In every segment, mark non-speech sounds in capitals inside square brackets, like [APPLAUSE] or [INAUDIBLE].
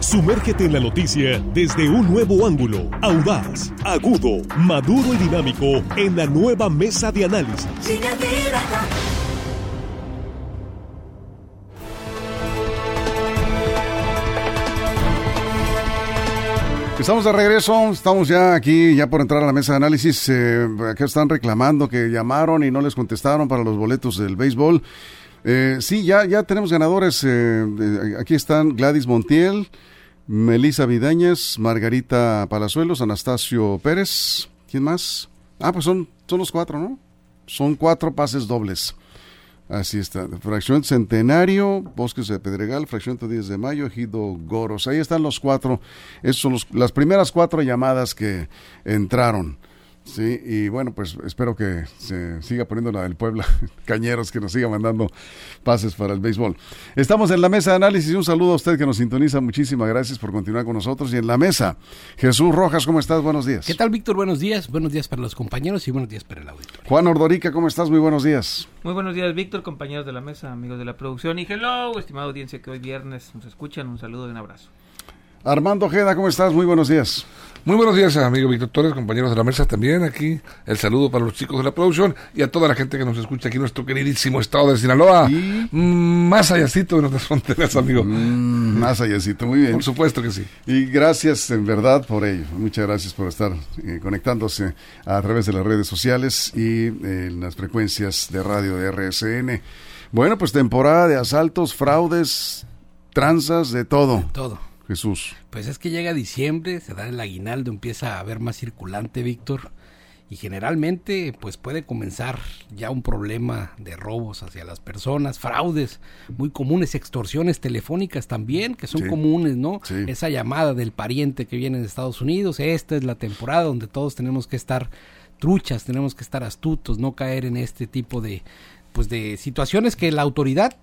Sumérgete en la noticia desde un nuevo ángulo, audaz, agudo, maduro y dinámico en la nueva mesa de análisis. Estamos de regreso, estamos ya aquí, ya por entrar a la mesa de análisis. Eh, acá están reclamando que llamaron y no les contestaron para los boletos del béisbol. Eh, sí, ya, ya tenemos ganadores. Eh, aquí están Gladys Montiel, Melisa Vidañez, Margarita Palazuelos, Anastasio Pérez. ¿Quién más? Ah, pues son, son los cuatro, ¿no? Son cuatro pases dobles. Así está. Fracción Centenario, Bosques de Pedregal, Fracción 10 de Mayo, Ejido Goros. Ahí están los cuatro. Esas son las primeras cuatro llamadas que entraron. Sí, y bueno, pues espero que se siga poniendo la del Puebla, [LAUGHS] Cañeros, que nos siga mandando pases para el béisbol. Estamos en la mesa de análisis. Un saludo a usted que nos sintoniza. Muchísimas gracias por continuar con nosotros. Y en la mesa, Jesús Rojas, ¿cómo estás? Buenos días. ¿Qué tal, Víctor? Buenos días. Buenos días para los compañeros y buenos días para el auditorio. Juan Ordorica, ¿cómo estás? Muy buenos días. Muy buenos días, Víctor, compañeros de la mesa, amigos de la producción. Y hello, estimada audiencia que hoy viernes nos escuchan. Un saludo y un abrazo. Armando Ojeda, ¿cómo estás? Muy buenos días. Muy buenos días, amigo Víctor Torres, compañeros de la mesa también aquí. El saludo para los chicos de la producción y a toda la gente que nos escucha aquí en nuestro queridísimo estado de Sinaloa. Mm, más allácito de nuestras [LAUGHS] fronteras, amigo. Mm, más allácito, muy bien. Por supuesto que sí. Y gracias en verdad por ello. Muchas gracias por estar eh, conectándose a través de las redes sociales y eh, en las frecuencias de radio de RSN. Bueno, pues temporada de asaltos, fraudes, tranzas, de todo. Todo. Jesús. Pues es que llega diciembre, se da el aguinaldo, empieza a haber más circulante, Víctor, y generalmente pues puede comenzar ya un problema de robos hacia las personas, fraudes muy comunes, extorsiones telefónicas también, que son comunes, ¿no? Esa llamada del pariente que viene de Estados Unidos, esta es la temporada donde todos tenemos que estar truchas, tenemos que estar astutos, no caer en este tipo de pues de situaciones que la autoridad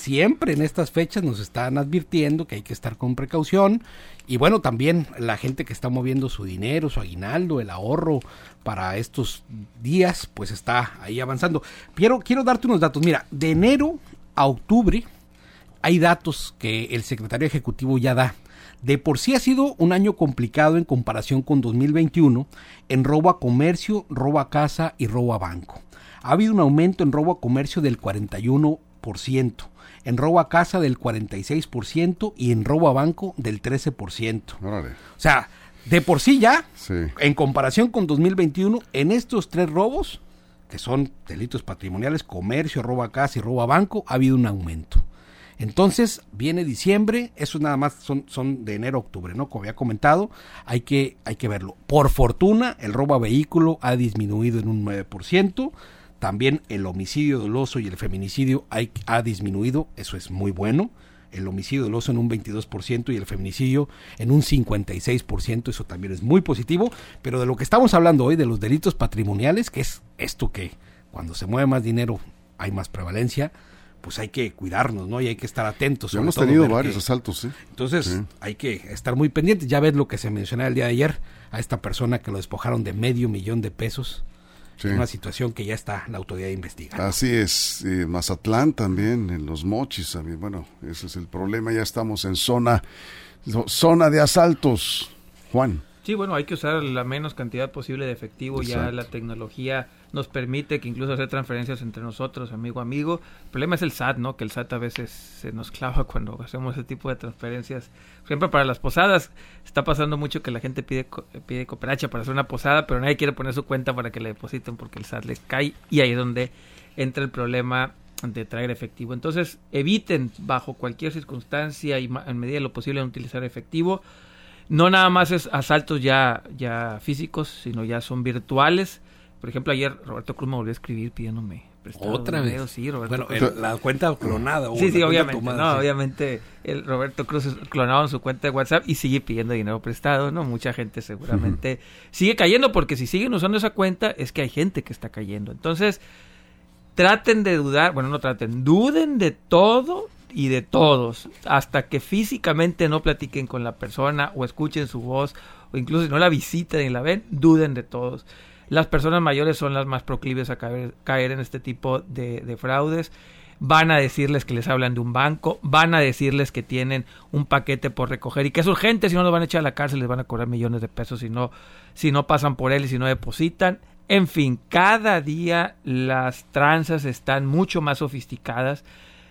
siempre en estas fechas nos están advirtiendo que hay que estar con precaución y bueno, también la gente que está moviendo su dinero, su aguinaldo, el ahorro para estos días, pues está ahí avanzando. Quiero, quiero darte unos datos. Mira, de enero a octubre hay datos que el secretario ejecutivo ya da. De por sí ha sido un año complicado en comparación con 2021 en robo a comercio, robo a casa y robo a banco. Ha habido un aumento en robo a comercio del 41%, en robo a casa del 46% y en robo a banco del 13%. O sea, de por sí ya, en comparación con 2021, en estos tres robos, que son delitos patrimoniales, comercio, robo a casa y robo a banco, ha habido un aumento. Entonces viene diciembre, eso nada más son, son de enero a octubre, ¿no? Como había comentado, hay que, hay que verlo. Por fortuna, el robo a vehículo ha disminuido en un 9%. También el homicidio doloso y el feminicidio ha disminuido, eso es muy bueno. El homicidio doloso en un 22% y el feminicidio en un 56%, eso también es muy positivo. Pero de lo que estamos hablando hoy, de los delitos patrimoniales, que es esto que cuando se mueve más dinero hay más prevalencia, pues hay que cuidarnos, ¿no? Y hay que estar atentos. hemos tenido varios asaltos, ¿sí? Entonces hay que estar muy pendientes. Ya ves lo que se mencionaba el día de ayer, a esta persona que lo despojaron de medio millón de pesos una situación que ya está la autoridad investigando. Así es, Mazatlán también, en los mochis también. Bueno, ese es el problema, ya estamos en zona, zona de asaltos. Juan. Sí, bueno, hay que usar la menos cantidad posible de efectivo. Ya la tecnología nos permite que incluso hacer transferencias entre nosotros, amigo amigo. El problema es el SAT, ¿no? Que el SAT a veces se nos clava [LAUGHS] cuando hacemos ese tipo de transferencias. Por ejemplo, para las posadas está pasando mucho que la gente pide pide cooperacha para hacer una posada, pero nadie quiere poner su cuenta para que le depositen porque el SAT les cae y ahí es donde entra el problema de traer efectivo. Entonces, eviten bajo cualquier circunstancia y en medida de lo posible utilizar efectivo no nada más es asaltos ya, ya físicos, sino ya son virtuales. Por ejemplo, ayer Roberto Cruz me volvió a escribir pidiéndome otra vez. Sí, Roberto bueno, la cuenta clonada. Sí, sí, obviamente. no, obviamente el Roberto Cruz clonado en su cuenta de WhatsApp y sigue pidiendo dinero prestado, ¿no? Mucha gente seguramente sigue cayendo porque si siguen usando esa cuenta es que hay gente que está cayendo. Entonces, traten de dudar, bueno, no traten, duden de todo y de todos, hasta que físicamente no platiquen con la persona o escuchen su voz o incluso si no la visiten y la ven, duden de todos. Las personas mayores son las más proclives a caer, en este tipo de, fraudes. van a decirles que les hablan de un banco, van a decirles que tienen un paquete por recoger y que es urgente, si no lo van a echar a la cárcel, les van a cobrar millones de pesos si no, si no pasan por él y si no depositan. En fin, cada día las tranzas están mucho más sofisticadas.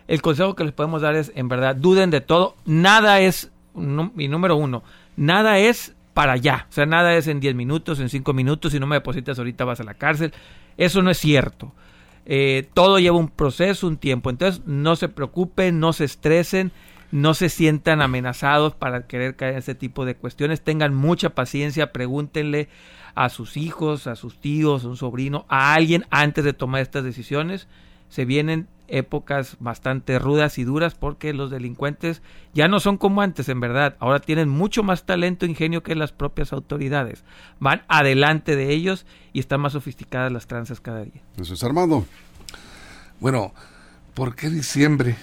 El consejo que les podemos dar es, en verdad, duden de todo. Nada es, y número uno, nada es para allá. O sea, nada es en 10 minutos, en 5 minutos, si no me depositas ahorita vas a la cárcel. Eso no es cierto. Eh, todo lleva un proceso, un tiempo. Entonces, no se preocupen, no se estresen, no se sientan amenazados para querer caer en ese tipo de cuestiones. Tengan mucha paciencia, pregúntenle a sus hijos, a sus tíos, a un sobrino, a alguien antes de tomar estas decisiones. Se vienen épocas bastante rudas y duras porque los delincuentes ya no son como antes, en verdad. Ahora tienen mucho más talento e ingenio que las propias autoridades. Van adelante de ellos y están más sofisticadas las tranzas cada día. Eso es Armando. Bueno, ¿por qué diciembre?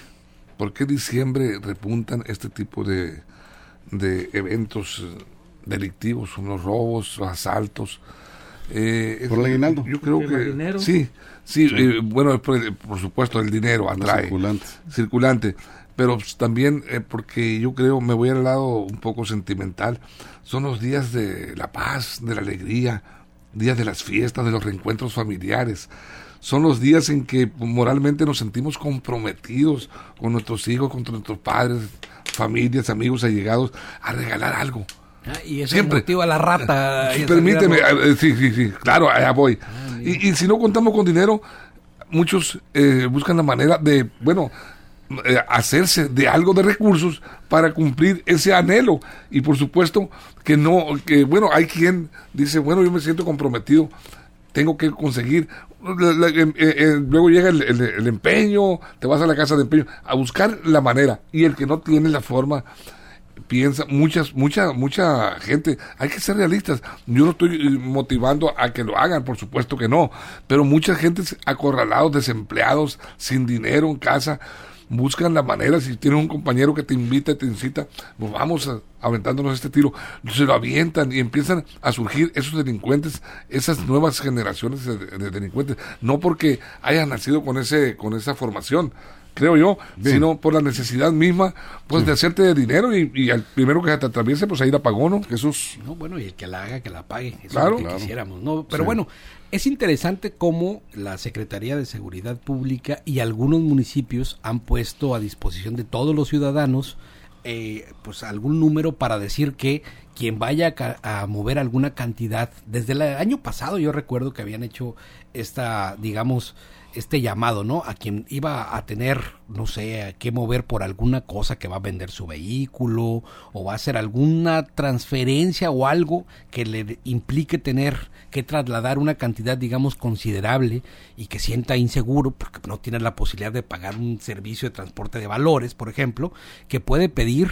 ¿Por qué diciembre repuntan este tipo de, de eventos delictivos, los robos, asaltos? Eh, por el aguinaldo. Yo creo que sí, sí, eh, bueno, por, supuesto el dinero atrae. Circulante. Circulante. Pero pues, también eh, porque yo creo, me voy al lado un poco sentimental, son los días de la paz, de la alegría, días de las fiestas, de los reencuentros familiares. Son los días en que moralmente nos sentimos comprometidos con nuestros hijos, con nuestros padres, familias, amigos, allegados, a regalar algo Ah, y eso Siempre. a la rata. Permíteme, eh, sí, sí, sí, claro, allá voy. Ah, y, si no contamos con dinero, muchos eh, buscan la manera de, bueno, eh, hacerse de algo de recursos para cumplir ese anhelo. Y por supuesto que no, que bueno, hay quien dice, bueno, yo me siento comprometido, tengo que conseguir. luego llega el, el empeño, te vas a la casa de empeño, a buscar la manera. Y el que no tiene la forma, piensa, muchas, mucha, mucha gente, hay que ser realistas. Yo no estoy eh, motivando a que lo hagan, por supuesto que no, pero mucha gente acorralados, desempleados, sin dinero en casa, buscan la manera, si tienes un compañero que te invita, te incita, pues vamos aventándonos este tiro, se lo avientan y empiezan a surgir esos delincuentes, esas nuevas generaciones de, de delincuentes, no porque hayan nacido con ese, con esa formación, creo yo, sino por la necesidad misma, pues de hacerte de dinero y, al primero que se te atraviese, pues ahí la pagó, ¿no? Jesús. No, bueno, y el que la haga, que la pague. Eso claro. es lo que quisiéramos, ¿no? Pero bueno, es interesante cómo la Secretaría de Seguridad Pública y algunos municipios han puesto a disposición de todos los ciudadanos eh, pues algún número para decir que quien vaya a, a, mover alguna cantidad, desde el año pasado yo recuerdo que habían hecho esta, digamos, este llamado, ¿no? A quien iba a tener, no sé, que mover por alguna cosa que va a vender su vehículo o va a hacer alguna transferencia o algo que le implique tener que trasladar una cantidad, digamos, considerable y que sienta inseguro porque no tiene la posibilidad de pagar un servicio de transporte de valores, por ejemplo, que puede pedir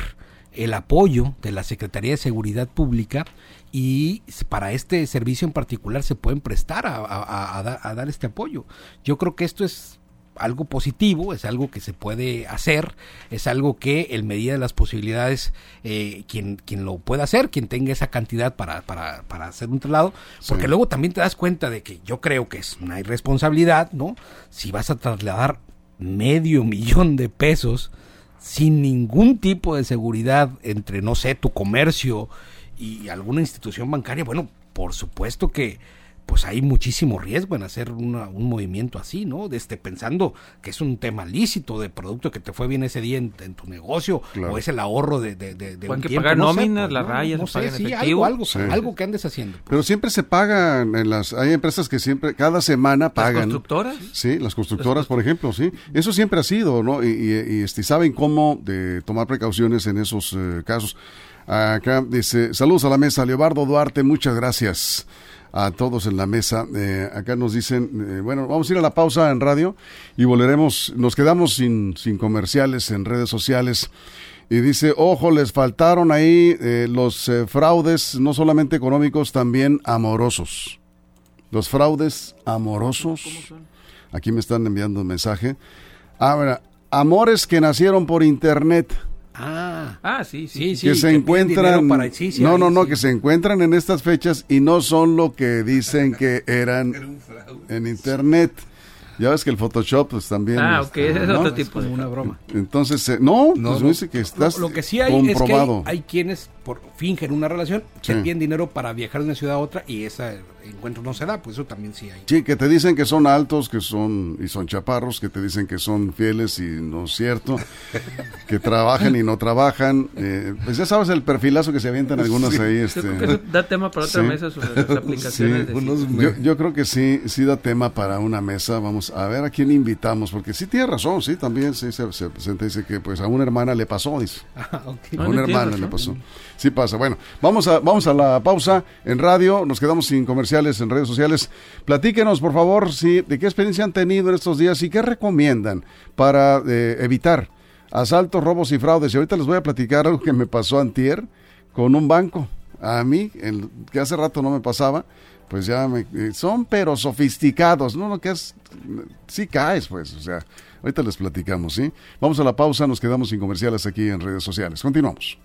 el apoyo de la Secretaría de Seguridad Pública y para este servicio en particular se pueden prestar a, dar este apoyo. Yo creo que esto es algo positivo, es algo que se puede hacer, es algo que en medida de las posibilidades, eh, quien, quien lo pueda hacer, quien tenga esa cantidad para, para, para hacer un traslado, porque luego también te das cuenta de que yo creo que es una irresponsabilidad, ¿no? Si vas a trasladar medio [LAUGHS] millón de pesos sin ningún tipo de seguridad entre, no sé, tu comercio y alguna institución bancaria, bueno, por supuesto que pues hay muchísimo riesgo en hacer un movimiento así, ¿no? Desde pensando que es un tema lícito de producto que te fue bien ese día en, tu negocio o es el ahorro de, de, de, un que pagar nóminas, las rayas, no sé, sí, algo, algo, algo, que andes haciendo. Pues. Pero siempre se pagan en las, hay empresas que siempre, cada semana pagan. ¿Las constructoras? Sí, las constructoras, por ejemplo, sí. Eso siempre ha sido, ¿no? Y, y, este, saben cómo de tomar precauciones en esos eh, casos. Acá dice, saludos a la mesa, Leobardo Duarte, muchas gracias a todos en la mesa. Eh, acá nos dicen, eh, bueno, vamos a ir a la pausa en radio y volveremos, nos quedamos sin, sin comerciales en redes sociales. Y dice, ojo, les faltaron ahí eh, los fraudes, no solamente económicos, también amorosos. Los fraudes amorosos. Aquí me están enviando un mensaje. Ah, amores que nacieron por internet. Ah, ah sí, sí, sí. Que se encuentran. no, no, no, que se encuentran en estas fechas y no son lo que dicen que eran [LAUGHS] en internet. Ya ves que el Photoshop pues también... Ah, ok, este, es ¿no? otro tipo de... una broma. [LAUGHS] Entonces, eh, no, No, pues no. dice que estás Lo que sí hay comprobado. es que hay, hay quienes por fingen una relación, Sí. te piden dinero para viajar de una ciudad a otra y ese encuentro no se da, pues eso también sí hay. Sí, que te dicen que son altos, que son y son chaparros, que te dicen que son fieles y no es cierto, [LAUGHS] que trabajan y no trabajan. eh, pues ya sabes el perfilazo que se avientan algunos ahí. Yo Este, creo que eso da tema para otra Sí. mesa sobre las [LAUGHS] aplicaciones Sí, de yo, yo creo que sí, sí da tema para una mesa. Vamos a ver a quién invitamos, porque sí tiene razón, sí, también sí, se, se presenta y dice que pues a una hermana le pasó, dice. Ah, ok. A una no hermana le pasó. Sí pasa. Bueno, vamos a, vamos a la pausa en radio. Nos quedamos sin comerciales en redes sociales. Platíquenos, por favor, si, de qué experiencia han tenido en estos días y qué recomiendan para eh, evitar asaltos, robos y fraudes. Y ahorita les voy a platicar algo que me pasó antier con un banco. A mí, el, que hace rato no me pasaba, pues ya me, eh, son pero sofisticados, ¿no? Lo que es, sí caes, pues, o sea, ahorita les platicamos, ¿sí? Vamos a la pausa, nos quedamos sin comerciales aquí en redes sociales. Continuamos.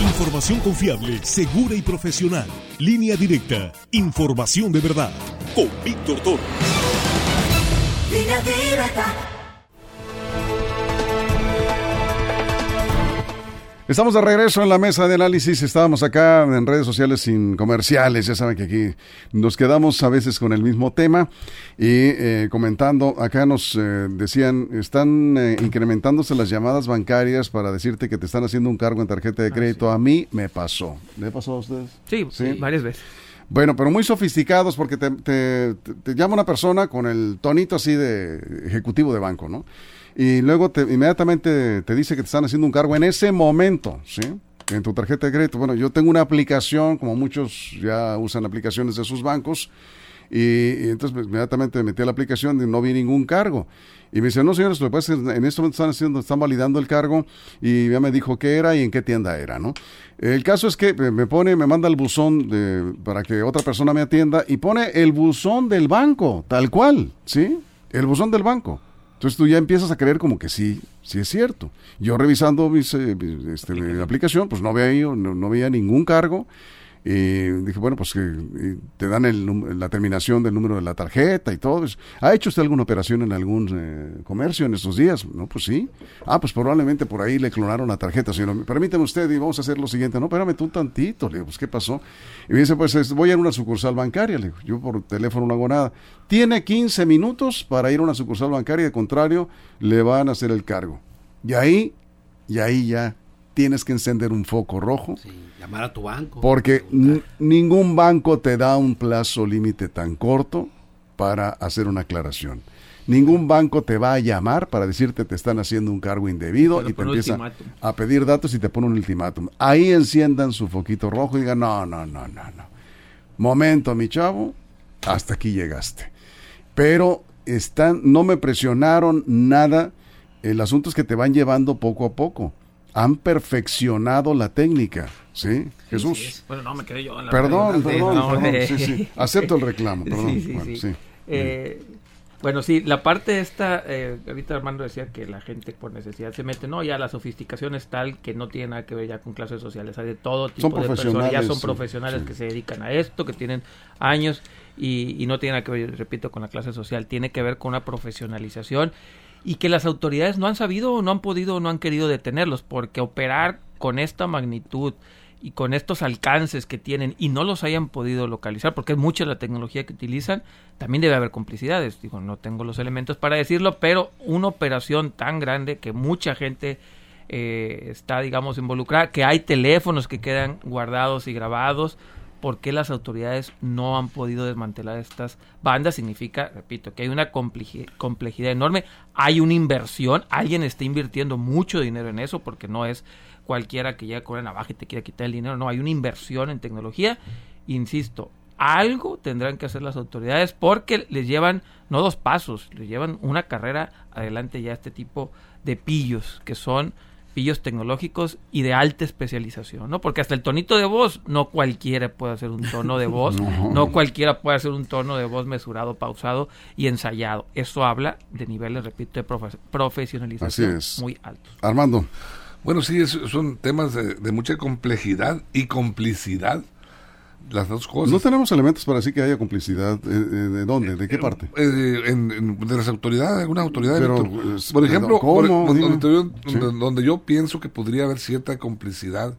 Información confiable, segura y profesional. Línea directa. Información de verdad. Con Víctor Toro. Línea directa. Estamos de regreso en la mesa de análisis. Estábamos acá en redes sociales sin comerciales. Ya saben que aquí nos quedamos a veces con el mismo tema y eh, comentando. Acá nos eh, decían, están eh, incrementándose las llamadas bancarias para decirte que te están haciendo un cargo en tarjeta de crédito. A mí me pasó. ¿Le pasó a ustedes? Sí, Sí. varias veces. Bueno, pero muy sofisticados porque te, te- te- te llama una persona con el tonito así de ejecutivo de banco, ¿no? Y luego te, inmediatamente te dice que te están haciendo un cargo en ese momento, ¿sí? En tu tarjeta de crédito. Bueno, yo tengo una aplicación, como muchos ya usan aplicaciones de sus bancos, y, entonces pues, inmediatamente me metí a la aplicación y no vi ningún cargo. Y me dice, no señores, lo que pasa es en este momento están haciendo, están validando el cargo y ya me dijo qué era y en qué tienda era, ¿no? El caso es que me pone, me manda el buzón de, para que otra persona me atienda y pone el buzón del banco, tal cual, ¿sí? El buzón del banco. Entonces tú ya empiezas a creer como que sí, sí es cierto. Yo revisando mis, eh, mis, este, mi aplicación, pues no veía, no, no veía ningún cargo. Y dije, bueno, pues que te dan el, la terminación del número de la tarjeta y todo. ¿Ha hecho usted alguna operación en algún eh, comercio en estos días? No, pues sí. Ah, pues probablemente por ahí le clonaron la tarjeta, señor. Permítame usted y vamos a hacer lo siguiente. No, espérame tú un tantito. Le digo, pues ¿qué pasó? Y me dice, pues es- voy a ir a una sucursal bancaria. Le digo, yo por teléfono no hago nada. Tiene 15 minutos para ir a una sucursal bancaria, de contrario, le van a hacer el cargo. Y ahí, y ahí ya tienes que encender un foco rojo. Sí, llamar a tu banco. Porque ningún banco te da un plazo límite tan corto para hacer una aclaración. Ningún banco te va a llamar para decirte te están haciendo un cargo indebido y te empieza ultimátum. a pedir datos y te pone un ultimátum. Ahí enciendan su foquito rojo y digan, no, no, no, no, no. Momento, mi chavo, hasta aquí llegaste. Pero están, no me presionaron nada. El asunto es que te van llevando poco a poco. Han perfeccionado la técnica, ¿sí? Jesús. Bueno, no, me quedé yo en la Perdón, perdón, No, perdón. Sí, sí. Acepto el reclamo, perdón. Bueno. Eh, bueno, sí, la parte esta, eh, ahorita Armando decía que la gente por necesidad se mete, no, ya la sofisticación es tal que no tiene nada que ver ya con clases sociales, hay de todo tipo Son de personas, ya son profesionales que se dedican a esto, que tienen años y, y no tiene nada que ver, repito, con la clase social, tiene que ver con una profesionalización y que las autoridades no han sabido, o no han podido, o no han querido detenerlos, porque operar con esta magnitud y con estos alcances que tienen y no los hayan podido localizar, porque es mucha la tecnología que utilizan, también debe haber complicidades. Digo, no tengo los elementos para decirlo, pero una operación tan grande que mucha gente eh, está, digamos, involucrada, que hay teléfonos que quedan guardados y grabados, ¿por qué las autoridades no han podido desmantelar estas bandas? Significa, repito, que hay una complejidad, enorme, hay una inversión, alguien está invirtiendo mucho dinero en eso, porque no es cualquiera que llega con una navaja y te quiera quitar el dinero, no, hay una inversión en tecnología, insisto, algo tendrán que hacer las autoridades porque les llevan no dos pasos, les llevan una carrera adelante ya este tipo de pillos que son pillos tecnológicos y de alta especialización, ¿no? Porque hasta el tonito de voz, no cualquiera puede hacer un tono de voz, [LAUGHS] No. no cualquiera puede hacer un tono de voz mesurado, pausado y ensayado. Eso habla de niveles, repito, de profe- profesionalización Así es. muy altos. Armando, Bueno, sí, es- son temas de, de mucha complejidad y complicidad las dos cosas. No tenemos elementos para decir que haya complicidad. eh, eh, ¿De dónde? ¿De qué parte? Eh, en- en- de las autoridades, algunas autoridades. Pero, por ejemplo, ¿cómo? por- Dime. donde, yo, Sí. donde- yo pienso que podría haber cierta complicidad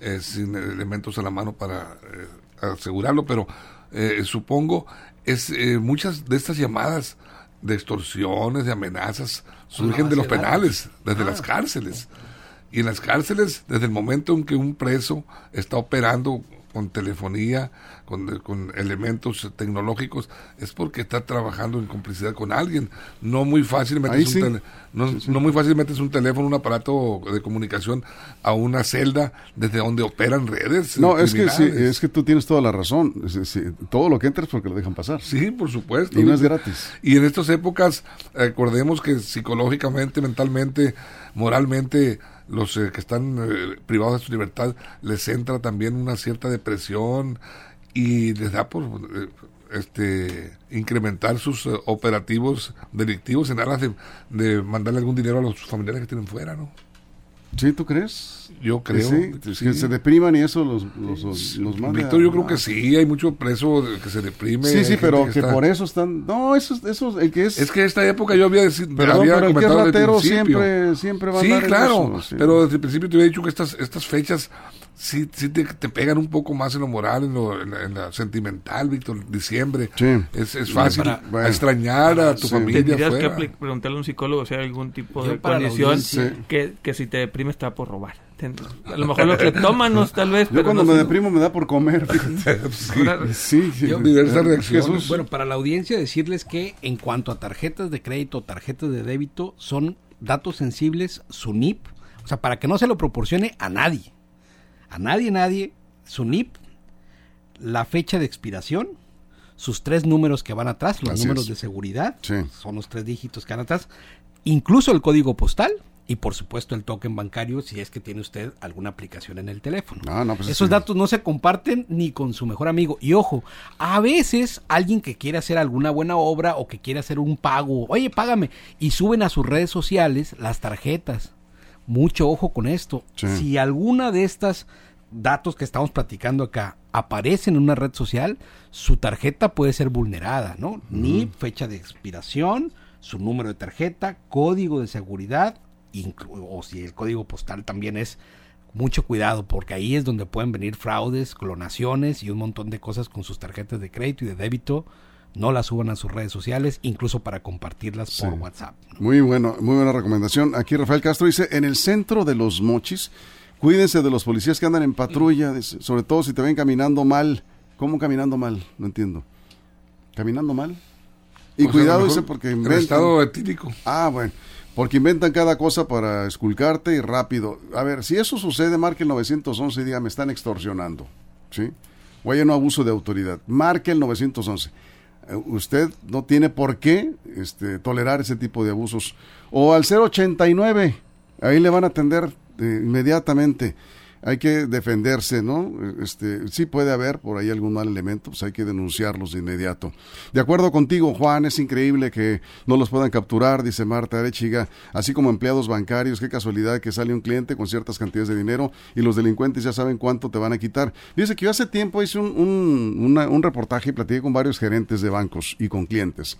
eh, sin elementos a la mano para eh, asegurarlo, pero eh, supongo es eh, muchas de estas llamadas de extorsiones, de amenazas, surgen de los penales, desde Ah. las cárceles. Y en las cárceles, desde el momento en que un preso está operando con telefonía, con, con elementos tecnológicos, es porque está trabajando en complicidad con alguien. No muy fácilmente, es un, sí. tele- no, no muy fácilmente es un teléfono, un aparato de comunicación a una celda desde donde operan redes. No, eh, es que es que tú tienes toda la razón. Todo lo que entra es porque lo dejan pasar. Sí, por supuesto. Y no es gratis. Y en estas épocas, recordemos que psicológicamente, mentalmente, moralmente, los eh, que están eh, privados de su libertad, les entra también una cierta depresión y les da por eh, este incrementar sus eh, operativos delictivos en aras de, de mandarle algún dinero a los familiares que tienen fuera, ¿no? ¿Sí, tú crees? Yo Que creo. sí, que que sí. se depriman y eso los, los, los, los manda Víctor, yo creo a- que sí, hay mucho preso que se deprime. Sí, sí, pero gente que está- por eso están... No, eso, eso el que es... Es que esta época yo había, deci- Perdón, había pero el que es comentado el ratero siempre, siempre va a Sí, claro, eso, sí. pero desde el principio te había dicho que estas, estas fechas sí, sí te, te pegan un poco más en lo moral, en lo, en la, en la sentimental, Víctor, diciembre. Sí. Es, es fácil Para- bueno. extrañar a tu Sí. familia Tendrías que afuera. apli- preguntarle a un psicólogo si hay algún tipo Yo de condición que, que si te deprime está por robar. Ten- A lo mejor los cleptómanos tal vez, Yo pero cuando no me sé. deprimo me da por comer. [LAUGHS] sí, sí. Yo- diversas Eh, reacciones. Jesús, Bueno, para la audiencia decirles que en cuanto a tarjetas de crédito, tarjetas de débito, son datos sensibles, su NIP, o sea, para que no se lo proporcione a nadie, a nadie, nadie, su NIP, la fecha de expiración, sus tres números que van atrás, los Así números es. de seguridad, Sí. son los tres dígitos que van atrás, incluso el código postal y por supuesto el token bancario si es que tiene usted alguna aplicación en el teléfono. Ah, no, pues Esos sí. datos no se comparten ni con su mejor amigo. Y ojo, a veces alguien que quiere hacer alguna buena obra o que quiere hacer un pago, oye, págame, y suben a sus redes sociales las tarjetas. Mucho ojo con esto. Sí. Si alguna de estas datos que estamos platicando acá aparecen en una red social, su tarjeta puede ser vulnerada, ¿no? Ni fecha de expiración, su número de tarjeta, código de seguridad, o si el código postal también es mucho cuidado porque ahí es donde pueden venir fraudes, clonaciones y un montón de cosas con sus tarjetas de crédito y de débito. No las suban a sus redes sociales, incluso para compartirlas por. WhatsApp. ¿no? Muy bueno, muy buena recomendación. Aquí Rafael Castro dice, en el centro de los mochis, cuídense de los policías que andan en patrulla, sobre todo si te ven caminando mal. ¿Cómo caminando mal? No entiendo. ¿Caminando mal? Y O sea, a cuidado, dice, porque En estado etílico. Ah, bueno. Porque inventan cada cosa para esculcarte y rápido. A ver, si eso sucede, marque el 911 y diga, me están extorsionando. ¿Sí? O hay un abuso de autoridad. Marque el 911. Eh, Usted no tiene por qué este, tolerar ese tipo de abusos. O al 089. Ahí le van a atender eh, inmediatamente. Hay que defenderse, ¿no? Este, sí puede haber por ahí algún mal elemento, pues hay que denunciarlos de inmediato. De acuerdo contigo, Juan, es increíble que no los puedan capturar, dice Marta Arechiga, así como empleados bancarios, qué casualidad que sale un cliente con ciertas cantidades de dinero y los delincuentes ya saben cuánto te van a quitar. Dice que yo hace tiempo hice un, un, una- un reportaje y platiqué con varios gerentes de bancos y con clientes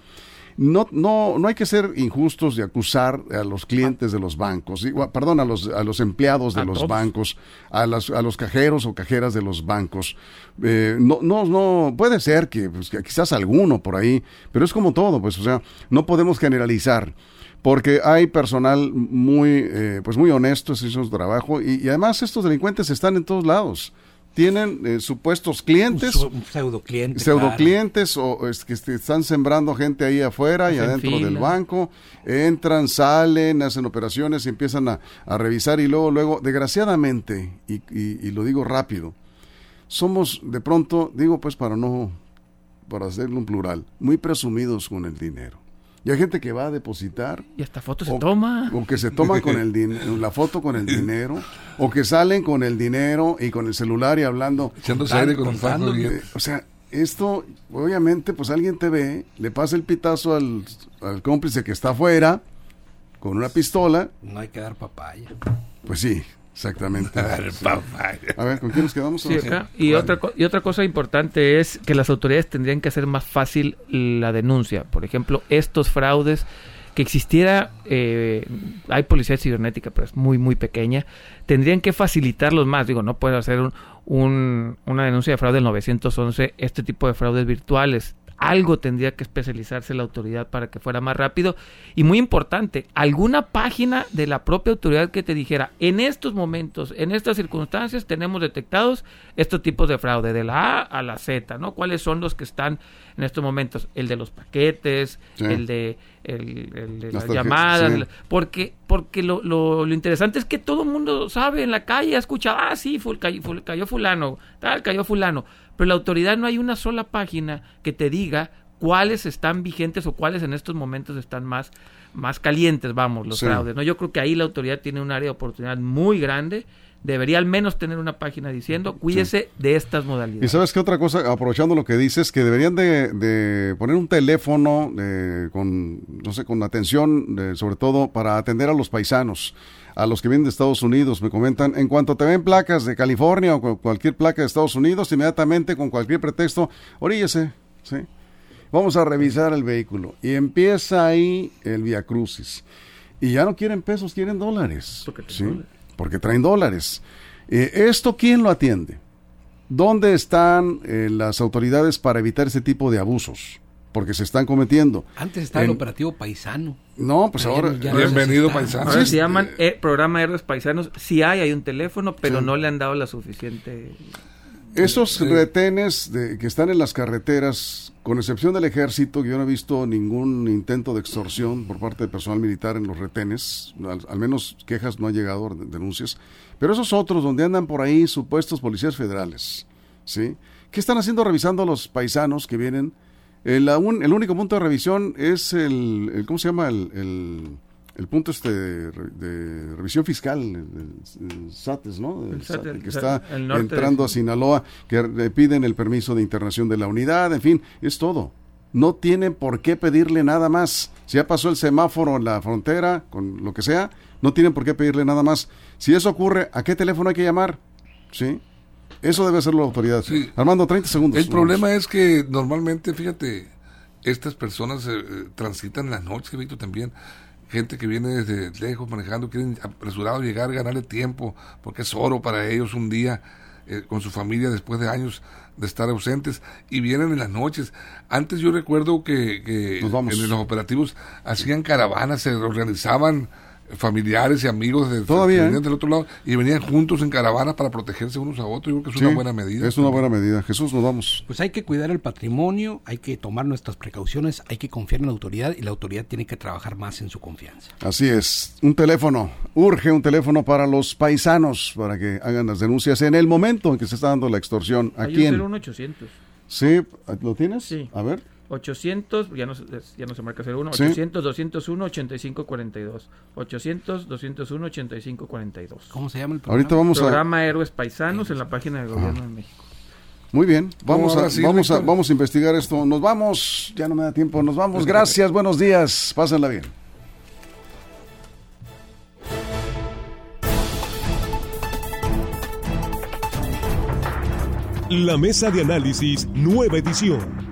no, no, no hay que ser injustos de acusar a los clientes de los bancos, perdón, a los, a los empleados de los todos. bancos, a, las, a los cajeros o cajeras de los bancos. Eh, no, no, no, puede ser que, pues, que quizás alguno por ahí, pero es como todo, pues, o sea, no podemos generalizar. Porque hay personal muy, eh, pues muy honesto, es su trabajo, y, y además estos delincuentes están en todos lados. Tienen eh, supuestos clientes, Un, un pseudo cliente. pseudo clientes o es que este, están sembrando gente ahí afuera y adentro del banco, entran, salen, hacen operaciones y empiezan a, a revisar y luego, luego, desgraciadamente, y, y- y lo digo rápido, somos de pronto, digo pues para no, para hacerlo un plural, muy presumidos con el dinero. Y hay gente que va a depositar Y hasta fotos o, se toma. o que se toman con el dinero, la foto con el [LAUGHS] dinero, o que salen con el dinero y con el celular y hablando. Echándose aire con contando, o sea, esto, obviamente, pues alguien te ve, le pasa el pitazo al, al cómplice que está afuera con una pistola, No hay que dar papaya. pues sí, Exactamente. [LAUGHS] Sí. Papá. A ver, ¿con quién nos quedamos? Sí, acá. Y, otra, y otra cosa importante es que las autoridades tendrían que hacer más fácil la denuncia. Por ejemplo, estos fraudes, que existiera, eh, hay policía cibernética, pero es muy, muy pequeña, tendrían que facilitarlos más. Digo, no pueden hacer un, un- una denuncia de fraude del 911, este tipo de fraudes virtuales. Algo tendría que especializarse la autoridad para que fuera más rápido. Y muy importante, alguna página de la propia autoridad que te dijera, en estos momentos, en estas circunstancias, tenemos detectados estos tipos de fraude, de la A a la Z, ¿no? ¿Cuáles son los que están en estos momentos? El de los paquetes, Sí. el de, el, el de Las llamadas, sí. porque, porque lo, lo, lo interesante es que todo el mundo sabe en la calle, ha escuchado, ah, sí, cayó, cayó fulano, tal, cayó fulano. Pero la autoridad no hay una sola página que te diga cuáles están vigentes o cuáles en estos momentos están más, más calientes, vamos, los Sí. fraudes. ¿no? Yo creo que ahí la autoridad tiene un área de oportunidad muy grande. Debería al menos tener una página diciendo, cuídese de estas Y modalidades. sabes qué otra cosa, aprovechando lo que dices, que deberían de, de poner un teléfono eh, con, no sé, con atención, eh, sobre todo para atender a los paisanos, a los que vienen de Estados Unidos. Me comentan, en cuanto te ven placas de California o cu- cualquier placa de Estados Unidos, inmediatamente con cualquier pretexto, oríllese, ¿sí? Vamos a revisar el vehículo. Y empieza ahí el Via Crucis. Y ya no quieren pesos, quieren dólares. ¿sí? dólares. Porque traen dólares. Eh, ¿Esto quién lo atiende? ¿Dónde están eh, las autoridades para evitar ese tipo de abusos? Porque se están cometiendo. Antes estaba el operativo paisano. No, pues ahora... ya Bienvenido, paisano. Ahora Sí, se es- llaman eh, programa Héroes Paisanos. Sí hay, hay un teléfono, pero Sí. no le han dado la suficiente... Esos retenes de, que están en las carreteras, con excepción del ejército, yo no he visto ningún intento de extorsión por parte del personal militar en los retenes, al, al menos quejas no ha llegado, de- denuncias, pero esos otros donde andan por ahí supuestos policías federales, ¿sí? ¿Qué están haciendo revisando a los paisanos que vienen? El, un- el único punto de revisión es el, el- ¿cómo se llama? El, el- el punto este de, re- de revisión fiscal, el, el- el SATES, ¿no? El, El SAT, SAT, el que está el norte de- entrando a Sinaloa, que le piden el permiso de internación de la unidad, en fin, es todo. No tienen por qué pedirle nada más. Si ya pasó el semáforo en la frontera, con lo que sea, no tienen por qué pedirle nada más. Si eso ocurre, ¿a qué teléfono hay que llamar? ¿Sí? Eso debe hacerlo la autoridad. Sí. Armando, 30 segundos. El problema es que normalmente, fíjate, estas personas eh, eh, transitan la noche, Víctor, también. Gente que viene desde lejos manejando, quieren apresurado llegar, ganarle tiempo, porque es oro para ellos un día eh, con su familia después de años de estar ausentes y vienen en las noches. Antes yo recuerdo que, que en los operativos hacían caravanas, se organizaban familiares y amigos de, Todavía, venían ¿eh? del otro lado y venían juntos en caravanas para protegerse unos a otros. Yo creo que es Sí, una buena medida. Es una buena medida. Jesús, nos vamos. Pues hay que cuidar el patrimonio, hay que tomar nuestras precauciones, hay que confiar en la autoridad y la autoridad tiene que trabajar más en su confianza. Así es, un teléfono, urge un teléfono para los paisanos, para que hagan las denuncias en el momento en que se está dando la extorsión. ¿A Hay quién? un 800. Sí, ¿lo tienes? Sí. A ver. 800, ya no, se- ya no se marca 01, Sí. 800 201 8542. 800 201 8542. ¿Cómo se llama el programa? Ahorita vamos a... Programa Héroes Paisanos en la página del Gobierno de México. Muy bien, vamos a, sí, vamos, a, vamos a investigar esto. Nos vamos, ya no me da tiempo, nos vamos. Gracias, [LAUGHS] buenos días, pásenla bien. La mesa de análisis, nueva edición.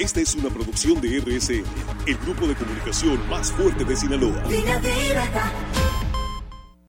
Esta es una producción de RSN, el grupo de comunicación más fuerte de Sinaloa.